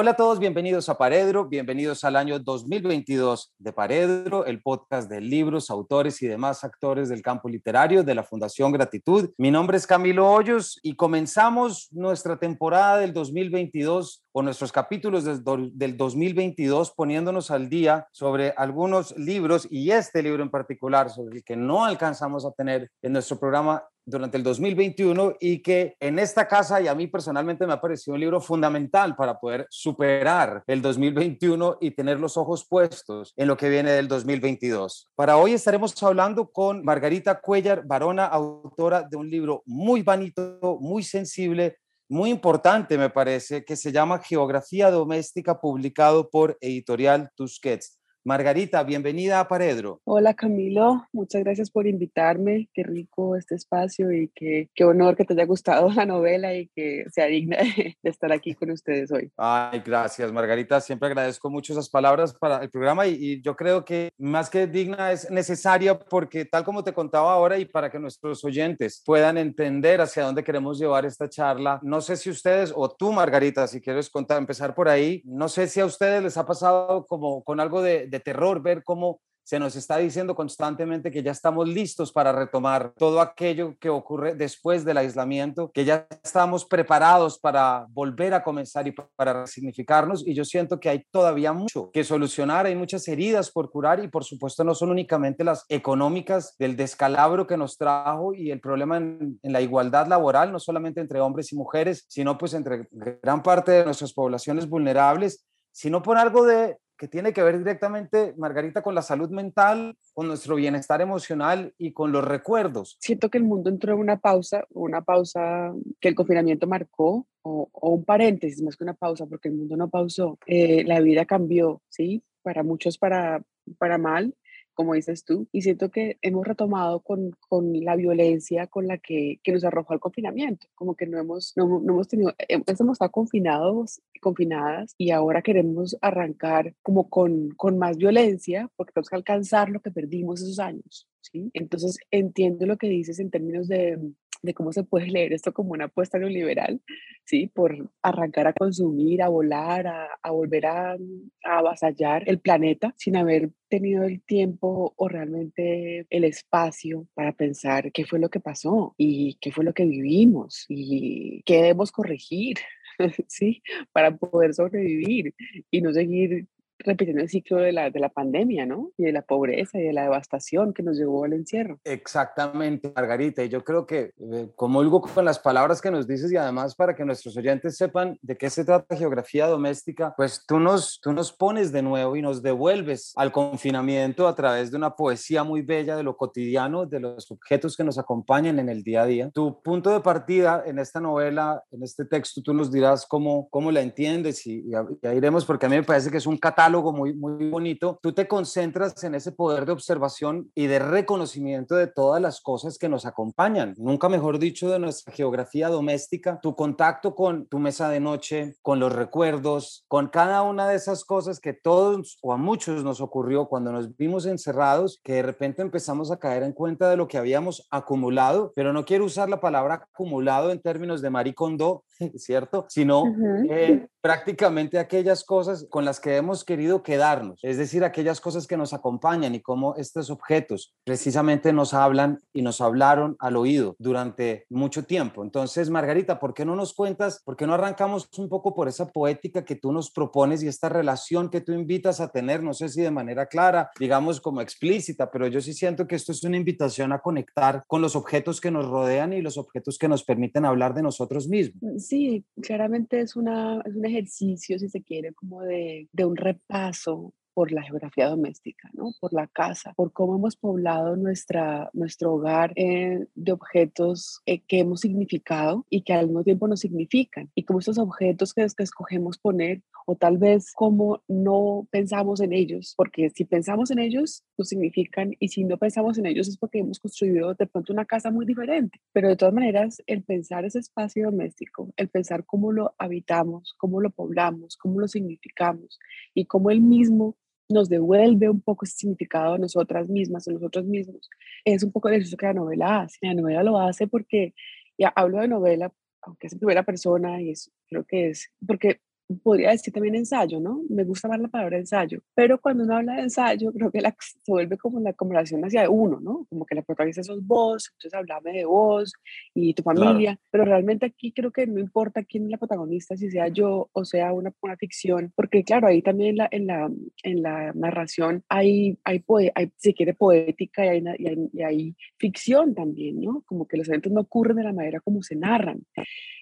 Hola a todos, bienvenidos a Paredro, bienvenidos al año 2022 de Paredro, el podcast de libros, autores y demás actores del campo literario de la Fundación Gratitud. Mi nombre es Camilo Hoyos y comenzamos nuestra temporada del 2022 o nuestros capítulos del, del 2022 poniéndonos al día sobre algunos libros y este libro en particular sobre el que no alcanzamos a tener en nuestro programa durante el 2021 y que en esta casa y a mí personalmente me ha parecido un libro fundamental para poder superar el 2021 y tener los ojos puestos en lo que viene del 2022. Para hoy estaremos hablando con Margarita Cuellar Barona, autora de un libro muy bonito, muy sensible, muy importante me parece, que se llama Geografía Doméstica, publicado por Editorial Tusquets. Margarita, bienvenida a Paredro. Hola Camilo, muchas gracias por invitarme. Qué rico este espacio y qué, qué honor que te haya gustado la novela y que sea digna de, estar aquí con ustedes hoy. Ay, gracias Margarita, siempre agradezco mucho esas palabras para el programa y, y yo creo que más que digna es necesaria porque tal como te contaba ahora y para que nuestros oyentes puedan entender hacia dónde queremos llevar esta charla, no sé si ustedes o tú Margarita, si quieres contar, empezar por ahí, no sé si a ustedes les ha pasado como con algo de, de terror ver cómo se nos está diciendo constantemente que ya estamos listos para retomar todo aquello que ocurre después del aislamiento, que ya estamos preparados para volver a comenzar y para resignificarnos. Y yo siento que hay todavía mucho que solucionar, hay muchas heridas por curar y por supuesto no son únicamente las económicas del descalabro que nos trajo y el problema en, en la igualdad laboral, no solamente entre hombres y mujeres, sino pues entre gran parte de nuestras poblaciones vulnerables, sino por algo de que tiene que ver directamente, Margarita, con la salud mental, con nuestro bienestar emocional y con los recuerdos. Siento que el mundo entró en una pausa, una pausa que el confinamiento marcó, o, un paréntesis más que una pausa, porque el mundo no pausó. Eh, la vida cambió, ¿sí? Para muchos para, para mal, como dices tú, y siento que hemos retomado con, con la violencia con la que, que, nos arrojó el confinamiento, como que no hemos, no, no hemos tenido, hemos estado confinados, confinadas, y ahora queremos arrancar como con, con más violencia, porque tenemos que alcanzar lo que perdimos esos años, ¿sí? Entonces entiendo lo que dices en términos de, de cómo se puede leer esto como una apuesta neoliberal, ¿sí? Por arrancar a consumir, a volar, a, volver a, a, avasallar el planeta sin haber tenido el tiempo o realmente el espacio para pensar qué fue lo que pasó y qué fue lo que vivimos y qué debemos corregir, ¿sí? Para poder sobrevivir y no seguir repitiendo el ciclo de la, de la pandemia, ¿no? Y de la pobreza y de la devastación que nos llevó al encierro. Exactamente, Margarita. Y yo creo que eh, comulgo con las palabras que nos dices y además para que nuestros oyentes sepan de qué se trata geografía doméstica, pues tú nos, tú nos pones de nuevo y nos devuelves al confinamiento a través de una poesía muy bella de lo cotidiano, de los objetos que nos acompañan en el día a día. Tu punto de partida en esta novela, en este texto, tú nos dirás cómo, cómo la entiendes y, y, y iremos porque a mí me parece que es un catálogo muy, muy bonito, tú te concentras en ese poder de observación y de reconocimiento de todas las cosas que nos acompañan, nunca mejor dicho, de nuestra geografía doméstica, tu contacto con tu mesa de noche, con los recuerdos, con cada una de esas cosas que todos o a muchos nos ocurrió cuando nos vimos encerrados, que de repente empezamos a caer en cuenta de lo que habíamos acumulado, pero no quiero usar la palabra acumulado en términos de maricondo, ¿cierto? Sino uh -huh. eh, prácticamente aquellas cosas con las que hemos querido quedarnos, es decir, aquellas cosas que nos acompañan y cómo estos objetos precisamente nos hablan y nos hablaron al oído durante mucho tiempo. Entonces, Margarita, ¿por qué no nos cuentas, por qué no arrancamos un poco por esa poética que tú nos propones y esta relación que tú invitas a tener, no sé si de manera clara, digamos como explícita, pero yo sí siento que esto es una invitación a conectar con los objetos que nos rodean y los objetos que nos permiten hablar de nosotros mismos. Sí, claramente es, una, es un ejercicio, si se quiere, como de, de un repaso por la geografía doméstica, ¿no? por la casa, por cómo hemos poblado nuestra, nuestro hogar eh, de objetos eh, que hemos significado y que al mismo tiempo nos significan, y cómo estos objetos que, que escogemos poner, o tal vez cómo no pensamos en ellos, porque si pensamos en ellos, nos significan, y si no pensamos en ellos es porque hemos construido de pronto una casa muy diferente. Pero de todas maneras, el pensar ese espacio doméstico, el pensar cómo lo habitamos, cómo lo poblamos, cómo lo significamos, y cómo el mismo nos devuelve un poco ese significado a nosotras mismas, a nosotros mismos. Es un poco de eso que la novela hace. La novela lo hace porque, ya hablo de novela, aunque es en primera persona, y es, creo que es, porque podría decir también ensayo, ¿no? Me gusta más la palabra ensayo, pero cuando uno habla de ensayo, creo que la, se vuelve como la conversación hacia uno, ¿no? Como que la protagonista sos vos, entonces hablame de vos y tu familia, pero realmente aquí creo que no importa quién es la protagonista, si sea yo o sea una, una ficción, porque claro, ahí también en la, en la, en la narración hay, hay, hay, si quiere, poética y hay, y hay, y hay ficción también, ¿no? Como que los eventos no ocurren de la manera como se narran.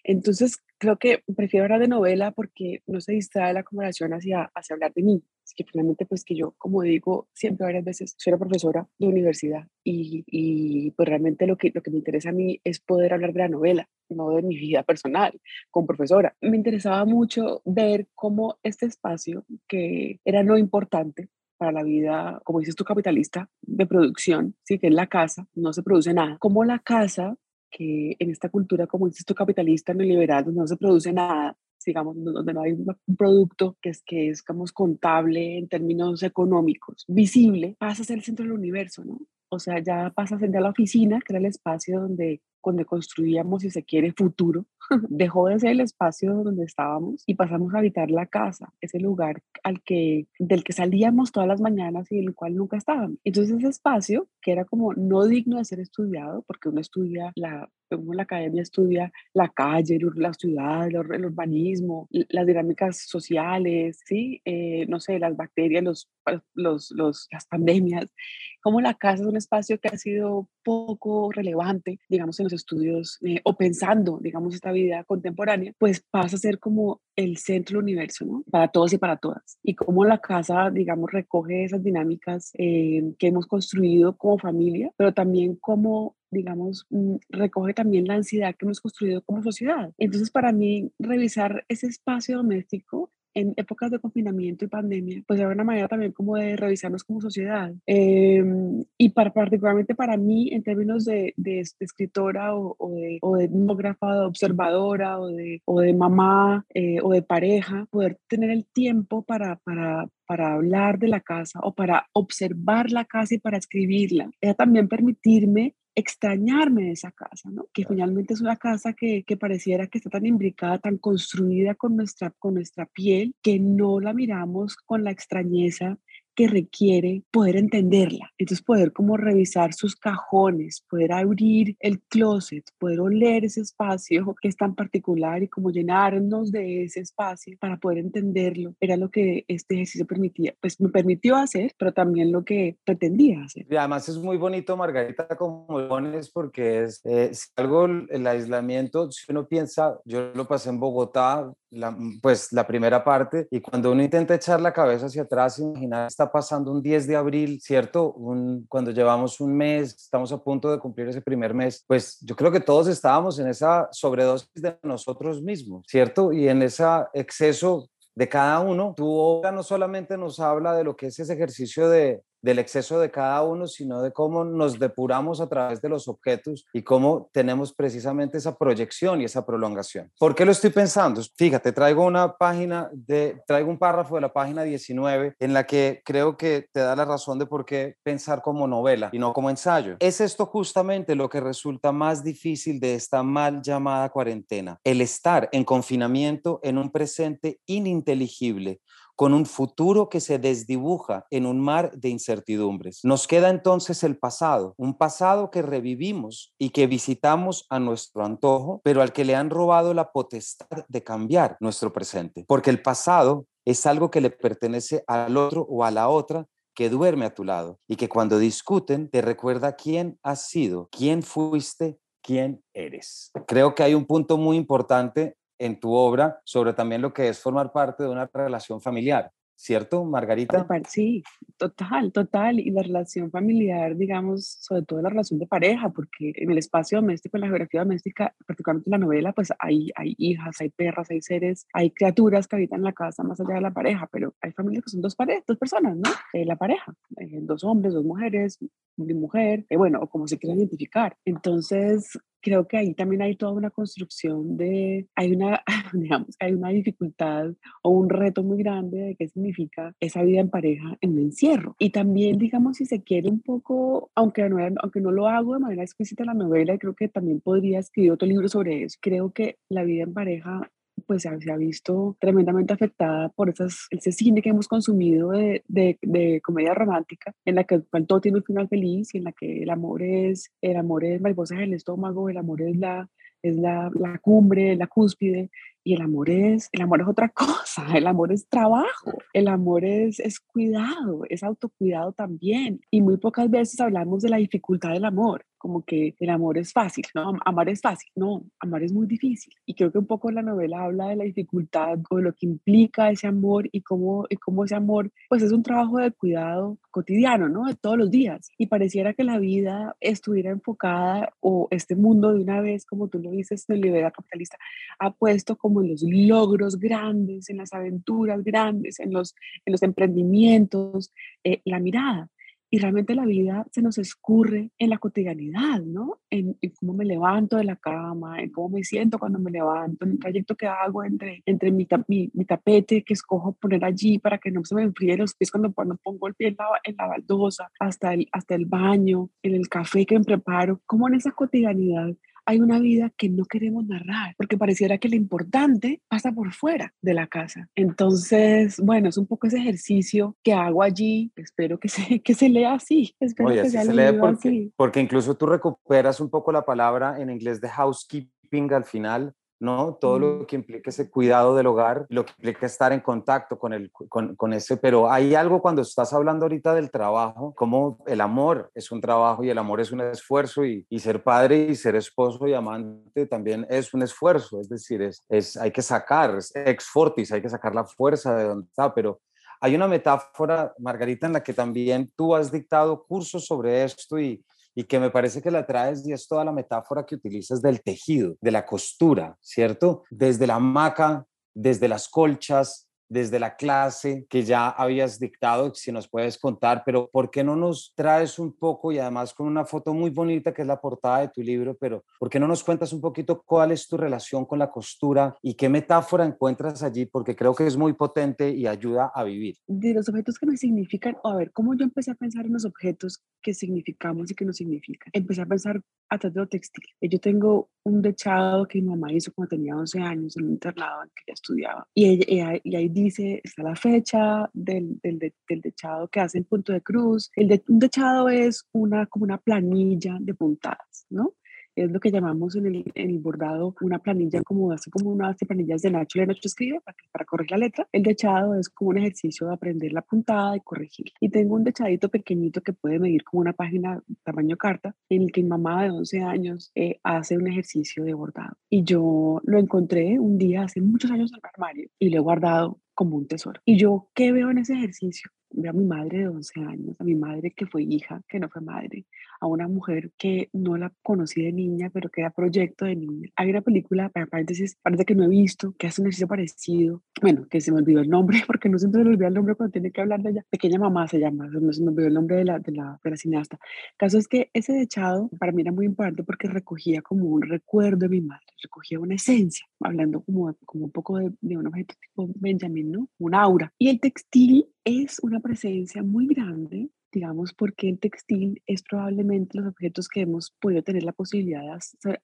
Entonces, creo que prefiero hablar de novela porque no se distrae la conversación hacia, hacia hablar de mí. Es que finalmente, pues que yo, como digo siempre varias veces, soy una profesora de universidad y, y, pues realmente lo que, lo que me interesa a mí es poder hablar de la novela, no de mi vida personal como profesora. Me interesaba mucho ver cómo este espacio, que era no importante, para la vida, como dices tú, capitalista de producción, sí, que es la casa, no se produce nada. Como la casa que en esta cultura, como dices tú, capitalista, neoliberal, donde no se produce nada, digamos, donde no hay un producto que es, que es, digamos, contable en términos económicos, visible, pasa a ser el centro del universo, ¿no? O sea, ya pasa a ser la oficina, que era el espacio donde donde construíamos, si se quiere, futuro, dejó de ser el espacio donde estábamos y pasamos a habitar la casa, ese lugar al que, del que salíamos todas las mañanas y del cual nunca estábamos. Entonces ese espacio, que era como no digno de ser estudiado, porque uno estudia la, la academia estudia la calle, la ciudad, el, urbanismo, las dinámicas sociales, ¿sí? Eh, no sé, las bacterias, los, los, los, las pandemias, como la casa es un espacio que ha sido poco relevante, digamos, en los estudios eh, o pensando, digamos, esta vida contemporánea, pues pasa a ser como el centro del universo, ¿no? Para todos y para todas. Y como la casa, digamos, recoge esas dinámicas eh, que hemos construido como familia, pero también como digamos, mm, recoge también la ansiedad que hemos construido como sociedad. Entonces, para mí, revisar ese espacio doméstico en épocas de confinamiento y pandemia, pues era una manera también como de revisarnos como sociedad. Em, y para, particularmente para mí, en términos de, de, escritora o, o, de, o de etnógrafa, de observadora o de, o de mamá eh, o de pareja, poder tener el tiempo para, para, para hablar de la casa o para observar la casa y para escribirla. Era también permitirme extrañarme de esa casa, ¿no? Que finalmente es una casa que, que, pareciera que está tan imbricada, tan construida con nuestra, con nuestra piel, que no la miramos con la extrañeza que requiere poder entenderla. Entonces poder como revisar sus cajones, poder abrir el closet, poder oler ese espacio que es tan particular y como llenarnos de ese espacio para poder entenderlo. Era lo que este ejercicio permitía, pues me permitió hacer, pero también lo que pretendía hacer. Y además es muy bonito, Margarita, como pones, porque es, eh, algo el aislamiento, si uno piensa, yo lo pasé en Bogotá, la, pues la primera parte, y cuando uno intenta echar la cabeza hacia atrás, imaginar esta pasando un 10 de abril, ¿cierto? Un, cuando llevamos un mes, estamos a punto de cumplir ese primer mes, pues yo creo que todos estábamos en esa sobredosis de nosotros mismos, ¿cierto? Y en ese exceso de cada uno. Tu obra no solamente nos habla de lo que es ese ejercicio de, del exceso de cada uno, sino de cómo nos depuramos a través de los objetos y cómo tenemos precisamente esa proyección y esa prolongación. ¿Por qué lo estoy pensando? Fíjate, traigo una página de, traigo un párrafo de la página 19 en la que creo que te da la razón de por qué pensar como novela y no como ensayo. Es esto justamente lo que resulta más difícil de esta mal llamada cuarentena, el estar en confinamiento en un presente ininteligible con un futuro que se desdibuja en un mar de incertidumbres. Nos queda entonces el pasado, un pasado que revivimos y que visitamos a nuestro antojo, pero al que le han robado la potestad de cambiar nuestro presente, porque el pasado es algo que le pertenece al otro o a la otra que duerme a tu lado y que cuando discuten te recuerda quién has sido, quién fuiste, quién eres. Creo que hay un punto muy importante en tu obra sobre también lo que es formar parte de una relación familiar. ¿Cierto, Margarita? Sí, total, total. Y la relación familiar, digamos, sobre todo la relación de pareja, porque en el espacio doméstico, en la geografía doméstica, particularmente en la novela, pues hay, hay hijas, hay perras, hay seres, hay criaturas que habitan la casa más allá de la pareja, pero hay familias que son dos, parejas, dos personas, ¿no? Eh, la pareja, eh, dos hombres, dos mujeres, mi mujer, eh, bueno, o como se quiera identificar. Entonces, creo que ahí también hay toda una construcción de, hay una, digamos, hay una dificultad o un reto muy grande de qué significa esa vida en pareja en un encierro. Y también, digamos, si se quiere un poco, aunque no, aunque no lo hago de manera explícita en la novela, creo que también podría escribir otro libro sobre eso, creo que la vida en pareja pues se ha, visto tremendamente afectada por esas, ese cine que hemos consumido de, de, comedia romántica, en la que todo tiene un final feliz y en la que el amor es, el amor es en el estómago, el amor es la, es la, la cumbre, la cúspide, y el amor es, el amor es otra cosa, el amor es trabajo, el amor es, es cuidado, es autocuidado también. Y muy pocas veces hablamos de la dificultad del amor como que el amor es fácil, ¿no? Amar es fácil, no, amar es muy difícil. Y creo que un poco la novela habla de la dificultad o de lo que implica ese amor y cómo, y cómo ese amor, pues es un trabajo de cuidado cotidiano, ¿no? De todos los días. Y pareciera que la vida estuviera enfocada o este mundo de una vez, como tú lo dices, el liberal capitalista, ha puesto como en los logros grandes, en las aventuras grandes, en los, en los emprendimientos, eh, la mirada y realmente la vida se nos escurre en la cotidianidad, ¿no? En, cómo me levanto de la cama, en cómo me siento cuando me levanto, en el trayecto que hago entre, entre mi, mi, tapete que escojo poner allí para que no se me enfríen los pies cuando, cuando pongo el pie en la, en la baldosa, hasta el, hasta el baño, en el café que me preparo, cómo en esa cotidianidad hay una vida que no queremos narrar, porque pareciera que lo importante pasa por fuera de la casa. Entonces, bueno, es un poco ese ejercicio que hago allí. Espero que se, que se lea así. Espero que se lea porque, porque incluso tú recuperas un poco la palabra en inglés de housekeeping al final, ¿no? Todo lo que implica ese cuidado del hogar, lo que implica estar en contacto con, el, con, ese, pero hay algo cuando estás hablando ahorita del trabajo, como el amor es un trabajo y el amor es un esfuerzo y, ser padre y ser esposo y amante también es un esfuerzo, es decir, es, es hay que sacar, es ex fortis, hay que sacar la fuerza de donde está, pero hay una metáfora, Margarita, en la que también tú has dictado cursos sobre esto y, y que me parece que la traes y es toda la metáfora que utilizas del tejido, de la costura, ¿cierto? Desde la hamaca, desde las colchas, desde la clase que ya habías dictado, si nos puedes contar, pero ¿por qué no nos traes un poco y además con una foto muy bonita que es la portada de tu libro, pero ¿por qué no nos cuentas un poquito cuál es tu relación con la costura y qué metáfora encuentras allí? Porque creo que es muy potente y ayuda a vivir. De los objetos que me significan, a ver, ¿cómo yo empecé a pensar en los objetos que significamos y que nos significan? Empecé a pensar a través de lo textil. Yo tengo un dechado que mi mamá hizo cuando tenía 11 años en un internado en que ella estudiaba. Y, y ahí dice, está la fecha del, del, del techado que hace el punto de cruz. El de, un techado es una, como una planilla de puntadas, ¿no? es lo que llamamos en el, en el, bordado una planilla como así como unas planillas de Nacho de Nacho escribe para, para, corregir la letra. El dechado es como un ejercicio de aprender la puntada y corregir. Y tengo un dechadito pequeñito que puede medir como una página tamaño carta en el que mi mamá de 11 años eh, hace un ejercicio de bordado. Y yo lo encontré un día hace muchos años en el armario y lo he guardado como un tesoro. ¿Y yo qué veo en ese ejercicio? Veo a mi madre de 11 años, a mi madre que fue hija, que no fue madre, a una mujer que no la conocí de niña, pero que era proyecto de niña. Hay una película, para paréntesis, parece que no he visto, que hace un ejercicio parecido, bueno, que se me olvidó el nombre, porque no siempre se me olvida el nombre cuando tiene que hablar de ella. Pequeña mamá se llama, se me olvidó el nombre de la, de la, de la cineasta. El caso es que ese dechado para mí era muy importante porque recogía como un recuerdo de mi madre, recogía una esencia, hablando como, como un poco de, de un objeto tipo Benjamin, Un aura. Y el textil es una presencia muy grande digamos, porque el textil es probablemente los objetos que hemos podido tener la posibilidad de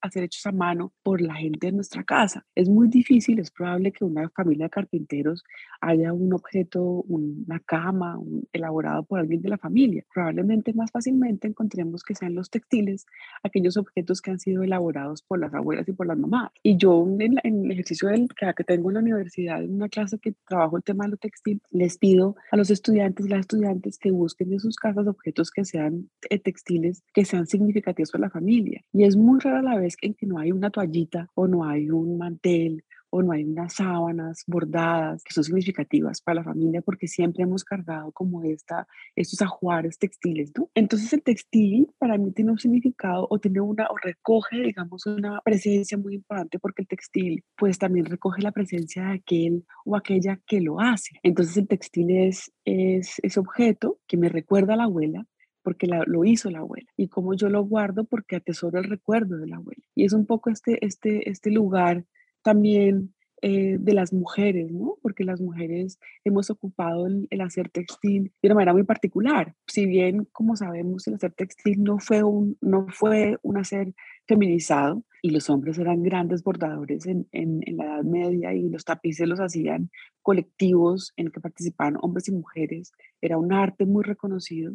hacer, hechos a mano por la gente de nuestra casa. Es muy difícil, es probable que una familia de carpinteros haya un objeto, una cama, elaborado por alguien de la familia. Probablemente más fácilmente encontremos que sean los textiles, aquellos objetos que han sido elaborados por las abuelas y por las mamás. Y yo en, el ejercicio del, que tengo en la universidad, en una clase que trabajo el tema de lo textil, les pido a los estudiantes y las estudiantes que busquen en sus casas objetos que sean eh, textiles, que sean significativos para la familia. Y es muy rara la vez en que no hay una toallita o no hay un mantel o no hay unas sábanas bordadas que son significativas para la familia porque siempre hemos cargado como esta, estos ajuares textiles, ¿no? Entonces el textil para mí tiene un significado o tiene una, o recoge, digamos, una presencia muy importante porque el textil pues también recoge la presencia de aquel o aquella que lo hace. Entonces el textil es, es ese objeto que me recuerda a la abuela, porque lo hizo la abuela y como yo lo guardo porque atesoro el recuerdo de la abuela. Y es un poco este, este, este lugar también eh, de las mujeres, ¿no? Porque las mujeres hemos ocupado el, hacer textil de una manera muy particular. Si bien, como sabemos, el hacer textil no fue un, no fue un hacer feminizado, y los hombres eran grandes bordadores en, en, la Edad Media y los tapices los hacían colectivos en que participaban hombres y mujeres. Era un arte muy reconocido.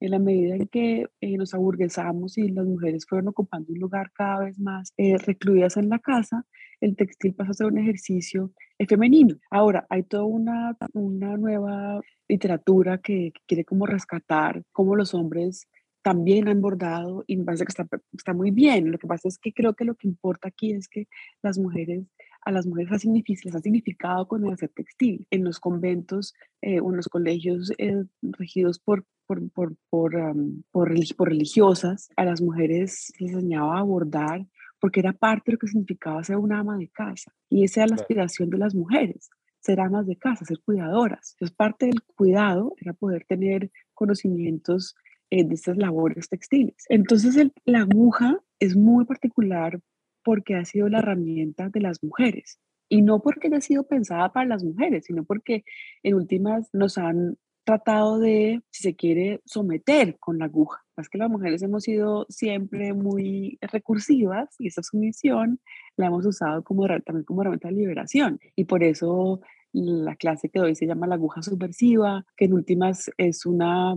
En la medida en que eh, nos aburguesamos y las mujeres fueron ocupando un lugar cada vez más eh, recluidas en la casa, el textil pasó a ser un ejercicio eh, femenino. Ahora, hay toda una, una nueva literatura que, que quiere como rescatar cómo los hombres también han bordado y me parece que está, está muy bien. Lo que pasa es que creo que lo que importa aquí es que las mujeres, a las mujeres ha les ha significado con el hacer textil. En los conventos eh, o en los colegios eh, regidos por, por, por, por, por, religiosas, a las mujeres les enseñaba a bordar porque era parte de lo que significaba ser una ama de casa. Y esa era la aspiración de las mujeres, ser amas de casa, ser cuidadoras. Entonces, parte del cuidado era poder tener conocimientos de estas labores textiles. Entonces la aguja es muy particular porque ha sido la herramienta de las mujeres y no porque haya sido pensada para las mujeres, sino porque en últimas nos han tratado de, si se quiere, someter con la aguja. Es que las mujeres hemos sido siempre muy recursivas y esa sumisión la hemos usado como, también como herramienta de liberación. Y por eso la clase que hoy se llama la aguja subversiva, que en últimas es una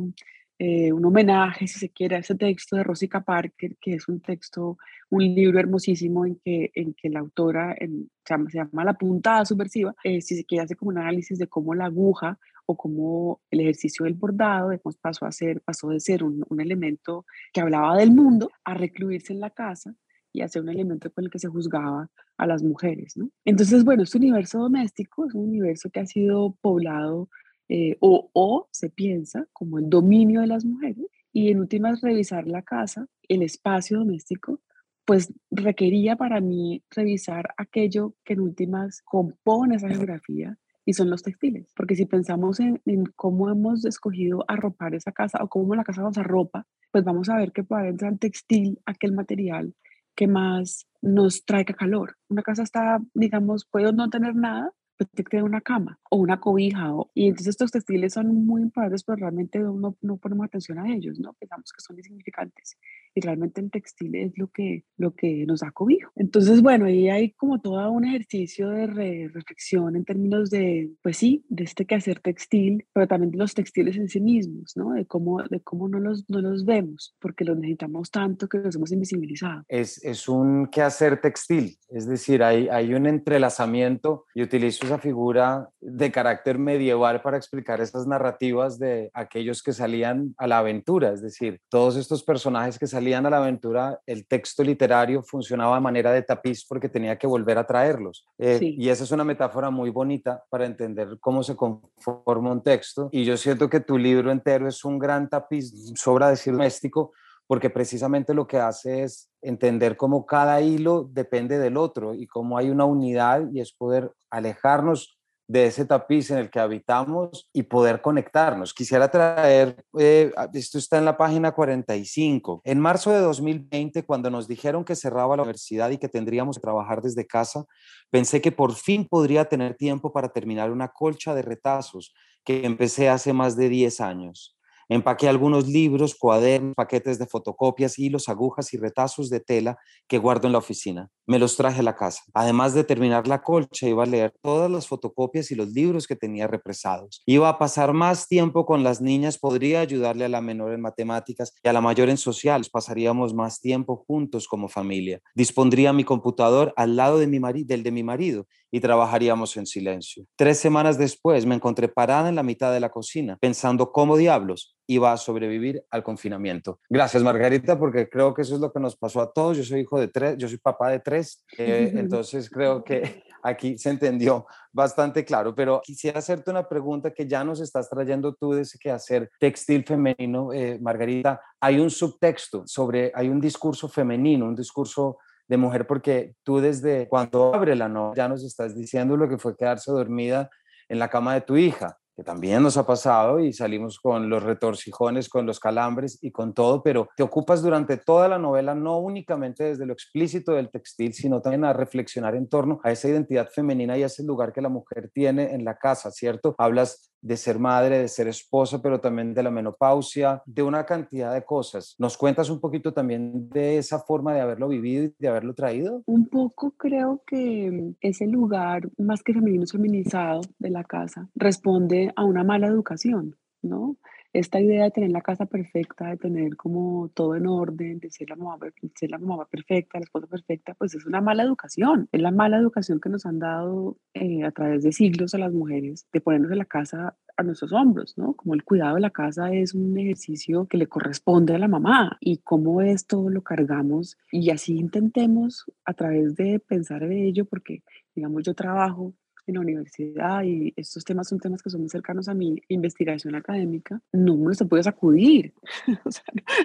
eh, un homenaje, si se quiere, a ese texto de Rosica Parker, que es un texto, un libro hermosísimo en que, en que la autora en, se, llama, La puntada subversiva, eh, si se quiere, hace como un análisis de cómo la aguja o cómo el ejercicio del bordado de pasó, a ser, pasó de ser un, elemento que hablaba del mundo a recluirse en la casa y a ser un elemento con el que se juzgaba a las mujeres. ¿no? Entonces, bueno, este universo doméstico es un universo que ha sido poblado eh, o, o se piensa como el dominio de las mujeres y en últimas revisar la casa, el espacio doméstico, pues requería para mí revisar aquello que en últimas compone esa geografía y son los textiles. Porque si pensamos en, en, cómo hemos escogido arropar esa casa o cómo la casa nos arropa, pues vamos a ver que puede entrar el textil, aquel material que más nos traiga calor. Una casa está, digamos, puede no tener nada, te queda una cama o una cobija. O, y entonces estos textiles son muy importantes, pero realmente no, no ponemos atención a ellos, ¿no? Pensamos que son insignificantes. Y realmente el textil es lo que, lo que nos da cobijo. Entonces, bueno, ahí hay como todo un ejercicio de reflexión en términos de, pues sí, de este quehacer textil, pero también de los textiles en sí mismos, ¿no? De cómo, de cómo no, los, no los vemos, porque los necesitamos tanto que los hemos invisibilizado. Es, es un quehacer textil, es decir, hay, hay un entrelazamiento y utilizo esa figura de carácter medieval para explicar esas narrativas de aquellos que salían a la aventura, es decir, todos estos personajes que salían a la aventura, el texto literario funcionaba de manera de tapiz porque tenía que volver a traerlos. Eh, y esa es una metáfora muy bonita para entender cómo se conforma un texto. Y yo siento que tu libro entero es un gran tapiz, sobra decir doméstico, porque precisamente lo que hace es entender cómo cada hilo depende del otro y cómo hay una unidad y es poder alejarnos de ese tapiz en el que habitamos y poder conectarnos. Quisiera traer, eh, esto está en la página 45. En marzo de 2020, cuando nos dijeron que cerraba la universidad y que tendríamos que trabajar desde casa, pensé que por fin podría tener tiempo para terminar una colcha de retazos que empecé hace más de 10 años. Empaqué algunos libros, cuadernos, paquetes de fotocopias, hilos, agujas y retazos de tela que guardo en la oficina. Me los traje a la casa. Además de terminar la colcha, iba a leer todas las fotocopias y los libros que tenía represados. Iba a pasar más tiempo con las niñas, podría ayudarle a la menor en matemáticas y a la mayor en sociales. Pasaríamos más tiempo juntos como familia. Dispondría mi computador al lado de mi del de mi marido y trabajaríamos en silencio. Tres semanas después me encontré parada en la mitad de la cocina, pensando cómo diablos iba a sobrevivir al confinamiento. Gracias, Margarita, porque creo que eso es lo que nos pasó a todos. Yo soy hijo de tres, yo soy papá de tres, eh, entonces creo que aquí se entendió bastante claro, pero quisiera hacerte una pregunta que ya nos estás trayendo tú de ese hacer textil femenino, eh, Margarita. Hay un subtexto sobre, hay un discurso femenino, un discurso de mujer, porque tú desde cuando abre la noche ya nos estás diciendo lo que fue quedarse dormida en la cama de tu hija, que también nos ha pasado y salimos con los retorcijones, con los calambres y con todo, pero te ocupas durante toda la novela no únicamente desde lo explícito del textil, sino también a reflexionar en torno a esa identidad femenina y a ese lugar que la mujer tiene en la casa, ¿cierto? Hablas de ser madre, de ser esposa, pero también de la menopausia, de una cantidad de cosas. ¿Nos cuentas un poquito también de esa forma de haberlo vivido y de haberlo traído? Un poco creo que ese lugar más que femenino feminizado de la casa responde a una mala educación, ¿no? Esta idea de tener la casa perfecta, de tener como todo en orden, de ser la mamá, ser la mamá perfecta, la esposa perfecta, pues es una mala educación. Es la mala educación que nos han dado eh, a través de siglos a las mujeres, de ponernos en la casa a nuestros hombros, ¿no? Como el cuidado de la casa es un ejercicio que le corresponde a la mamá y cómo esto lo cargamos y así intentemos a través de pensar en ello, porque digamos yo trabajo en la universidad y estos temas son temas que son muy cercanos a mi investigación académica, no me los he podido sacudir, o sea,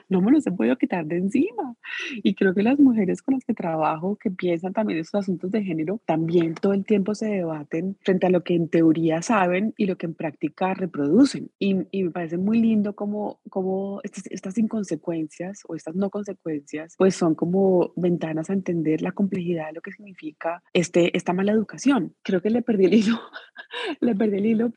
no me los he podido quitar de encima. Y creo que las mujeres con las que trabajo, que piensan también estos asuntos de género, también todo el tiempo se debaten frente a lo que en teoría saben y lo que en práctica reproducen. Y, y me parece muy lindo como, como estas, estas inconsecuencias o estas no consecuencias, pues son como ventanas a entender la complejidad de lo que significa este, esta mala educación. Creo que le perdí el hilo, le perdí el hilo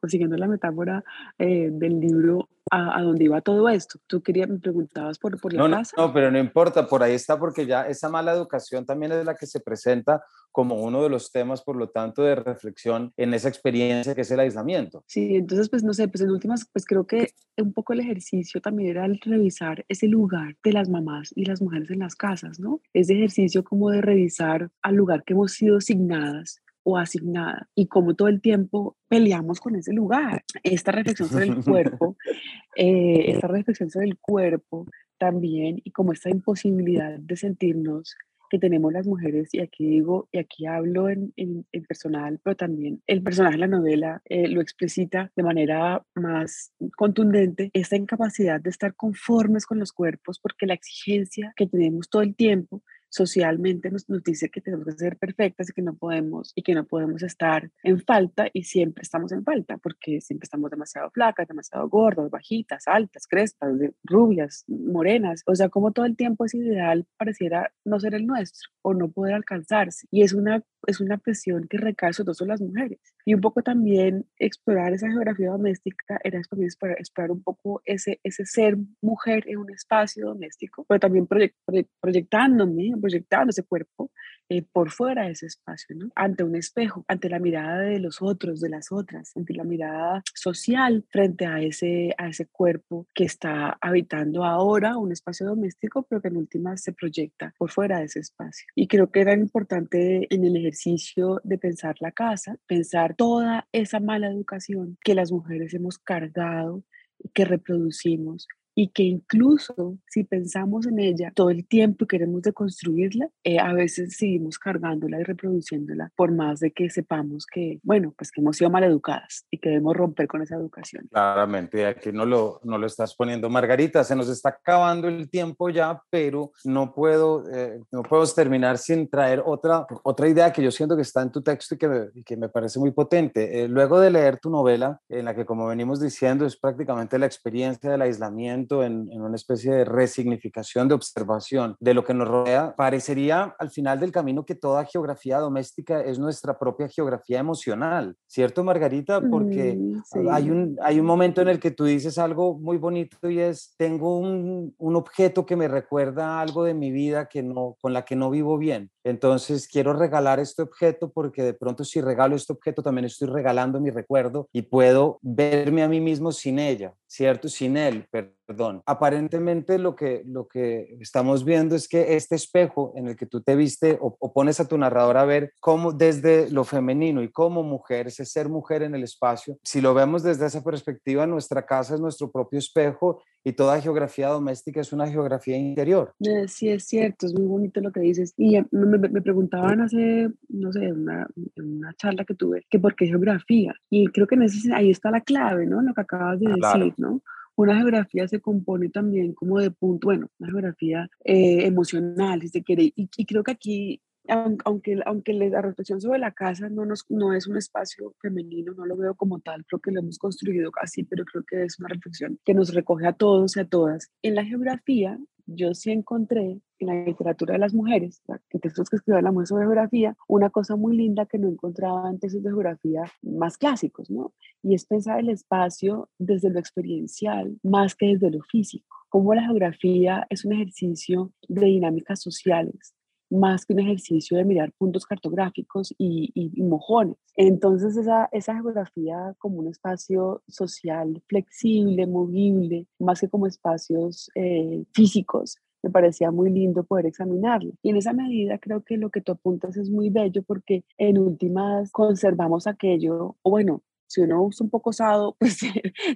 consiguiendo la metáfora eh, del libro a, a, dónde iba todo esto. Tú querías, me preguntabas por, por la no, casa. No, pero no importa, por ahí está, porque ya esa mala educación también es la que se presenta como uno de los temas, por lo tanto, de reflexión en esa experiencia que es el aislamiento. Sí, entonces, pues no sé, pues en últimas, pues creo que un poco el ejercicio también era el revisar ese lugar de las mamás y las mujeres en las casas, ¿no? Ese ejercicio como de revisar al lugar que hemos sido asignadas o asignada y como todo el tiempo peleamos con ese lugar. Esta reflexión sobre el cuerpo, eh, esta reflexión sobre el cuerpo también y como esta imposibilidad de sentirnos que tenemos las mujeres, y aquí digo, y aquí hablo en, en, en personal, pero también el personaje de la novela eh, lo explicita de manera más contundente, esta incapacidad de estar conformes con los cuerpos, porque la exigencia que tenemos todo el tiempo socialmente nos, nos, dice que tenemos que ser perfectas y que no podemos y que no podemos estar en falta y siempre estamos en falta porque siempre estamos demasiado flacas, demasiado gordas, bajitas, altas, crespas, rubias, morenas, o sea, como todo el tiempo ese ideal pareciera no ser el nuestro o no poder alcanzarse. Y es una es una presión que recae sobre todo las mujeres. Y un poco también explorar esa geografía doméstica era también explorar, explorar un poco ese ese ser mujer en un espacio doméstico, pero también proyect, proyectándome proyectando ese cuerpo eh, por fuera de ese espacio, ¿no? ante un espejo, ante la mirada de los otros, de las otras, ante la mirada social frente a ese, a ese cuerpo que está habitando ahora un espacio doméstico, pero que en última se proyecta por fuera de ese espacio. Y creo que era importante en el ejercicio de pensar la casa, pensar toda esa mala educación que las mujeres hemos cargado que reproducimos y que incluso si pensamos en ella todo el tiempo y queremos deconstruirla, eh, a veces seguimos cargándola y reproduciéndola por más de que sepamos que, bueno, pues que hemos sido mal educadas y que debemos romper con esa educación. Claramente, aquí no lo, no lo estás poniendo, Margarita, se nos está acabando el tiempo ya, pero no puedo, eh, no puedo terminar sin traer otra, otra idea que yo siento que está en tu texto y que me, y que me parece muy potente. Eh, luego de leer tu novela, en la que como venimos diciendo es prácticamente la experiencia del aislamiento, en, en, una especie de resignificación, de observación de lo que nos rodea, parecería al final del camino que toda geografía doméstica es nuestra propia geografía emocional, ¿cierto, Margarita? Porque mm, sí. hay, un, hay un momento en el que tú dices algo muy bonito y es, tengo un, un objeto que me recuerda algo de mi vida que no, con la que no vivo bien. Entonces quiero regalar este objeto porque de pronto si regalo este objeto también estoy regalando mi recuerdo y puedo verme a mí mismo sin ella, ¿cierto? Sin él, perdón. Aparentemente lo que, lo que estamos viendo es que este espejo en el que tú te viste o, o pones a tu narrador a ver cómo desde lo femenino y como mujer, ese ser mujer en el espacio, si lo vemos desde esa perspectiva, nuestra casa es nuestro propio espejo y toda geografía doméstica es una geografía interior. Sí, es cierto, es muy bonito lo que dices. Y me, me, me preguntaban hace, no sé, una, una charla que tuve, que por qué geografía. Y creo que en ese, ahí está la clave, ¿no? Lo que acabas de claro. decir, ¿no? Una geografía se compone también como de punto, bueno, una geografía eh, emocional, si se quiere. Y, y creo que aquí aunque, aunque la reflexión sobre la casa no, nos, no es un espacio femenino, no lo veo como tal, creo que lo hemos construido así, pero creo que es una reflexión que nos recoge a todos y a todas. En la geografía, yo sí encontré en la literatura de las mujeres, en textos que escribe la mujer sobre geografía, una cosa muy linda que no encontraba en textos de geografía más clásicos, ¿no? Y es pensar el espacio desde lo experiencial más que desde lo físico. Cómo la geografía es un ejercicio de dinámicas sociales, más que un ejercicio de mirar puntos cartográficos y, mojones. Entonces esa, esa, geografía como un espacio social flexible, movible, más que como espacios eh, físicos, me parecía muy lindo poder examinarlo. Y en esa medida creo que lo que tú apuntas es muy bello porque en últimas conservamos aquello, o bueno, si uno usa un poco osado, pues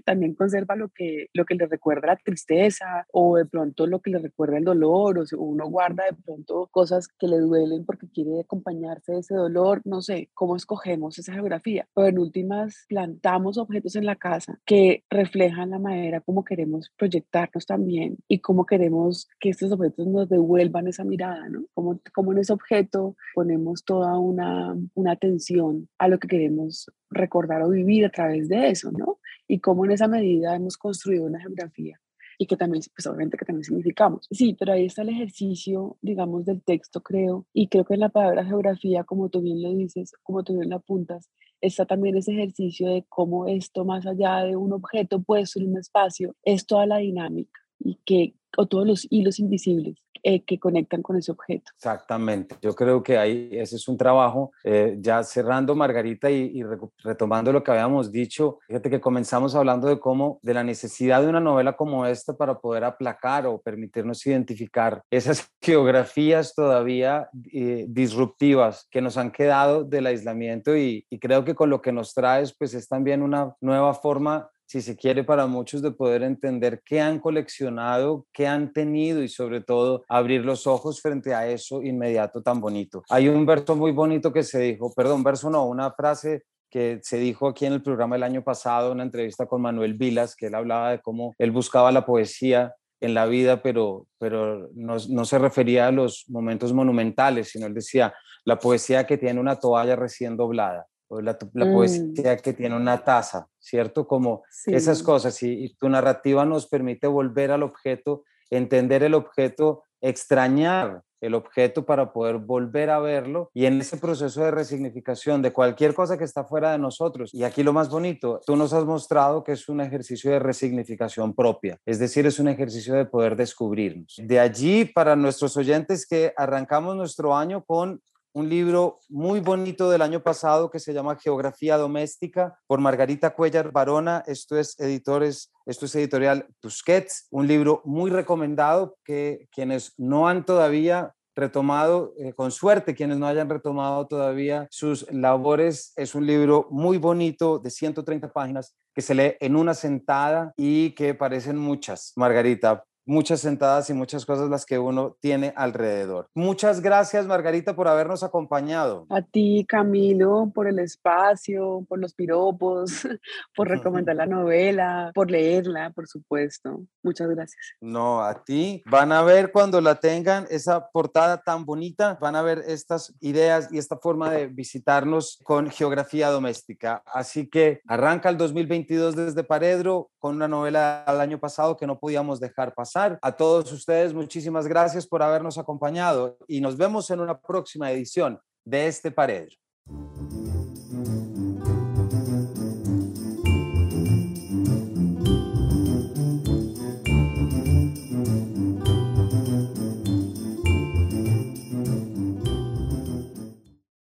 también conserva lo que, lo que le recuerda la tristeza o de pronto lo que le recuerda el dolor, o uno guarda de pronto cosas que le duelen porque quiere acompañarse de ese dolor, no sé, cómo escogemos esa geografía. Pero en últimas, plantamos objetos en la casa que reflejan la manera como queremos proyectarnos también y cómo queremos que estos objetos nos devuelvan esa mirada, ¿no? Como, como en ese objeto ponemos toda una, una atención a lo que queremos recordar o vivir a través de eso, ¿no? Y cómo en esa medida hemos construido una geografía y que también, pues obviamente que también significamos. Sí, pero ahí está el ejercicio, digamos, del texto, creo, y creo que en la palabra geografía, como tú bien lo dices, como tú bien lo apuntas, está también ese ejercicio de cómo esto, más allá de un objeto puesto en un espacio, es toda la dinámica y que, o todos los hilos invisibles eh, que conectan con ese objeto. Exactamente, yo creo que ahí ese es un trabajo, eh, ya cerrando Margarita y, retomando lo que habíamos dicho, fíjate que comenzamos hablando de cómo, de la necesidad de una novela como esta para poder aplacar o permitirnos identificar esas geografías todavía eh, disruptivas que nos han quedado del aislamiento y, y creo que con lo que nos traes pues es también una nueva forma si se quiere, para muchos de poder entender qué han coleccionado, qué han tenido y sobre todo abrir los ojos frente a eso inmediato tan bonito. Hay un verso muy bonito que se dijo, perdón, verso no, una frase que se dijo aquí en el programa el año pasado, una entrevista con Manuel Vilas, que él hablaba de cómo él buscaba la poesía en la vida, pero, pero no, no se refería a los momentos monumentales, sino él decía, la poesía que tiene una toalla recién doblada o la, la mm. poesía que tiene una taza, ¿cierto? Como esas cosas. Y, tu narrativa nos permite volver al objeto, entender el objeto, extrañar el objeto para poder volver a verlo y en ese proceso de resignificación de cualquier cosa que está fuera de nosotros. Y aquí lo más bonito, tú nos has mostrado que es un ejercicio de resignificación propia, es decir, es un ejercicio de poder descubrirnos. De allí, para nuestros oyentes que arrancamos nuestro año con un libro muy bonito del año pasado que se llama Geografía Doméstica por Margarita Cuellar Barona. Esto es editores, esto es editorial Tusquets, un libro muy recomendado que quienes no han todavía retomado, eh, con suerte quienes no hayan retomado todavía sus labores, es un libro muy bonito de 130 páginas que se lee en una sentada y que parecen muchas. Margarita, muchas sentadas y muchas cosas las que uno tiene alrededor. Muchas gracias, Margarita, por habernos acompañado. A ti, Camilo, por el espacio, por los piropos, por recomendar la novela, por leerla, por supuesto. Muchas gracias. No, a ti. Van a ver cuando la tengan, esa portada tan bonita, van a ver estas ideas y esta forma de visitarnos con geografía doméstica. Así que arranca el 2022 desde Paredro con una novela al año pasado que no podíamos dejar pasar a todos ustedes, muchísimas gracias por habernos acompañado y nos vemos en una próxima edición de este Paredro.